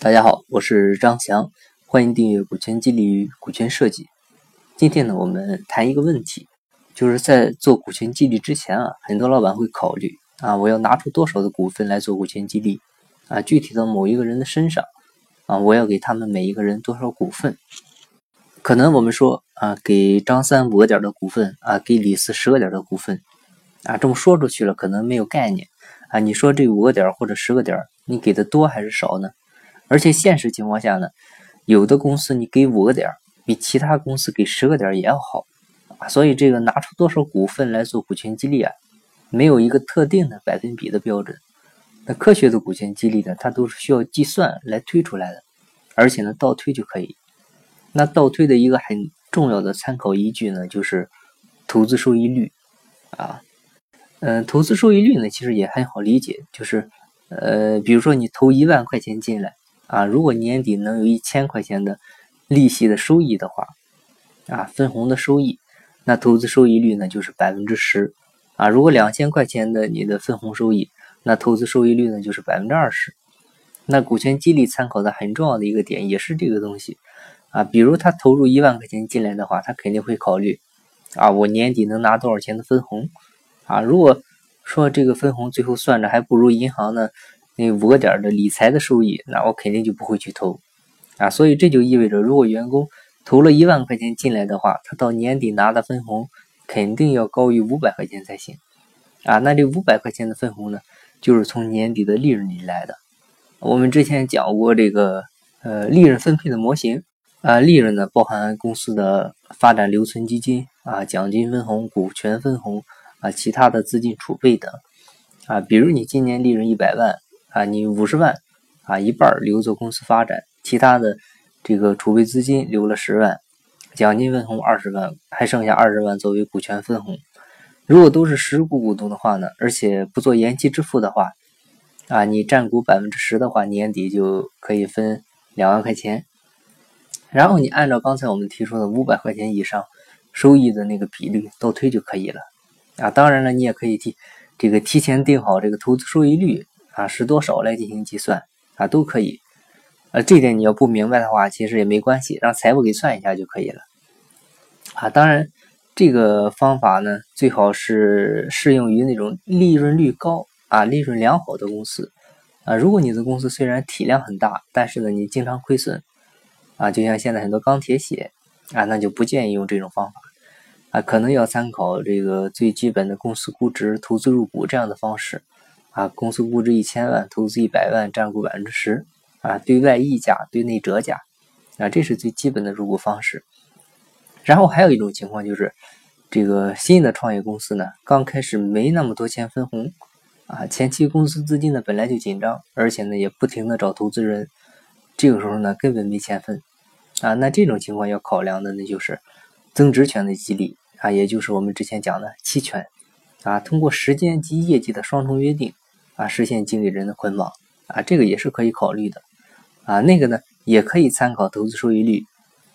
大家好，我是张翔，欢迎订阅股权激励与股权设计。今天呢，我们谈一个问题，就是在做股权激励之前啊，很多老板会考虑啊，我要拿出多少的股份来做股权激励啊？具体到某一个人的身上啊，我要给他们每一个人多少股份？可能我们说啊，给张三五个点的股份啊，给李四十个点的股份啊，这么说出去了，可能没有概念啊。你说这五个点或者十个点，你给的多还是少呢？而且现实情况下呢，有的公司你给五个点，比其他公司给十个点也要好啊。所以这个拿出多少股份来做股权激励啊，没有一个特定的百分比的标准。那科学的股权激励呢，它都是需要计算来推出来的，而且呢倒推就可以。那倒推的一个很重要的参考依据呢，就是投资收益率啊。嗯，投资收益率呢，其实也很好理解，就是呃，比如说你投一万块钱进来。啊，如果年底能有一千块钱的利息的收益的话，啊，分红的收益，那投资收益率呢就是百分之十。啊，如果两千块钱的你的分红收益，那投资收益率呢就是百分之二十。那股权激励参考的很重要的一个点也是这个东西。啊，比如他投入一万块钱进来的话，他肯定会考虑，啊，我年底能拿多少钱的分红？啊，如果说这个分红最后算着还不如银行呢。那五个点的理财的收益，那我肯定就不会去投啊。所以这就意味着，如果员工投了一万块钱进来的话，他到年底拿的分红肯定要高于五百块钱才行啊。那这五百块钱的分红呢，就是从年底的利润里来的。我们之前讲过这个呃利润分配的模型啊，利润呢包含公司的发展留存基金啊、奖金分红、股权分红啊、其他的资金储备等啊。比如你今年利润一百万。啊，你五十万，啊一半留作公司发展，其他的这个储备资金留了十万，奖金分红二十万，还剩下二十万作为股权分红。如果都是实股股东的话呢，而且不做延期支付的话，啊，你占股百分之十的话，年底就可以分两万块钱。然后你按照刚才我们提出的五百块钱以上收益的那个比率倒推就可以了。啊，当然了，你也可以提这个提前定好这个投资收益率。啊，是多少来进行计算啊，都可以。呃，这点你要不明白的话，其实也没关系，让财务给算一下就可以了。啊，当然，这个方法呢，最好是适用于那种利润率高啊、利润良好的公司。啊，如果你的公司虽然体量很大，但是呢，你经常亏损，啊，就像现在很多钢铁企业啊，那就不建议用这种方法。啊，可能要参考这个最基本的公司估值、投资入股这样的方式。啊，公司估值一千万，投资一百万，占股百分之十，啊，对外溢价，对内折价，啊，这是最基本的入股方式。然后还有一种情况就是，这个新的创业公司呢，刚开始没那么多钱分红，啊，前期公司资金呢本来就紧张，而且呢也不停的找投资人，这个时候呢根本没钱分，啊，那这种情况要考量的那就是增值权的激励，啊，也就是我们之前讲的期权，啊，通过时间及业绩的双重约定。啊，实现经理人的捆绑啊，这个也是可以考虑的啊。那个呢，也可以参考投资收益率。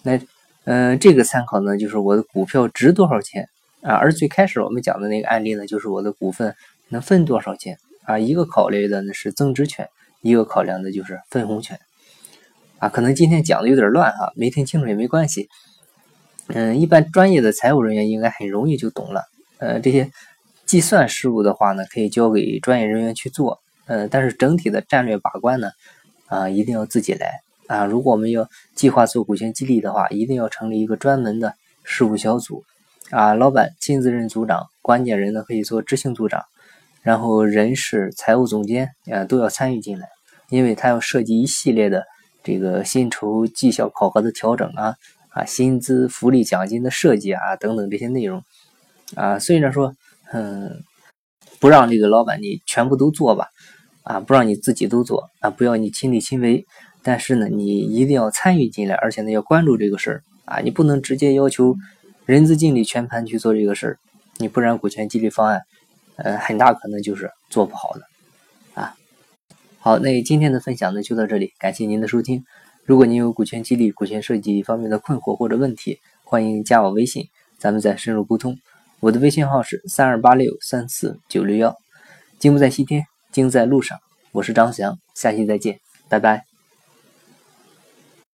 那嗯，这个参考呢，就是我的股票值多少钱啊？而最开始我们讲的那个案例呢，就是我的股份能分多少钱啊？一个考虑的呢是增值权，一个考量的就是分红权啊。可能今天讲的有点乱哈，没听清楚也没关系。嗯，一般专业的财务人员应该很容易就懂了。呃，这些。计算事务的话呢，可以交给专业人员去做，呃，但是整体的战略把关呢，啊，一定要自己来啊。如果我们要计划做股权激励的话，一定要成立一个专门的事务小组，啊，老板亲自任组长，关键人呢可以做执行组长，然后人事、财务总监啊都要参与进来，因为他要涉及一系列的这个薪酬绩效考核的调整啊，啊，薪资福利奖金的设计啊等等这些内容，啊，虽然说。嗯，不让这个老板你全部都做吧，啊，不让你自己都做啊，不要你亲力亲为，但是呢，你一定要参与进来，而且呢，要关注这个事儿啊，你不能直接要求人资经理全盘去做这个事儿，你不然股权激励方案，呃，很大可能就是做不好的啊。好，那今天的分享呢就到这里，感谢您的收听。如果您有股权激励、股权设计方面的困惑或者问题，欢迎加我微信，咱们再深入沟通。我的微信号是三二八六三四九六幺，金不在西天，金在路上。我是张翔，下期再见，拜拜。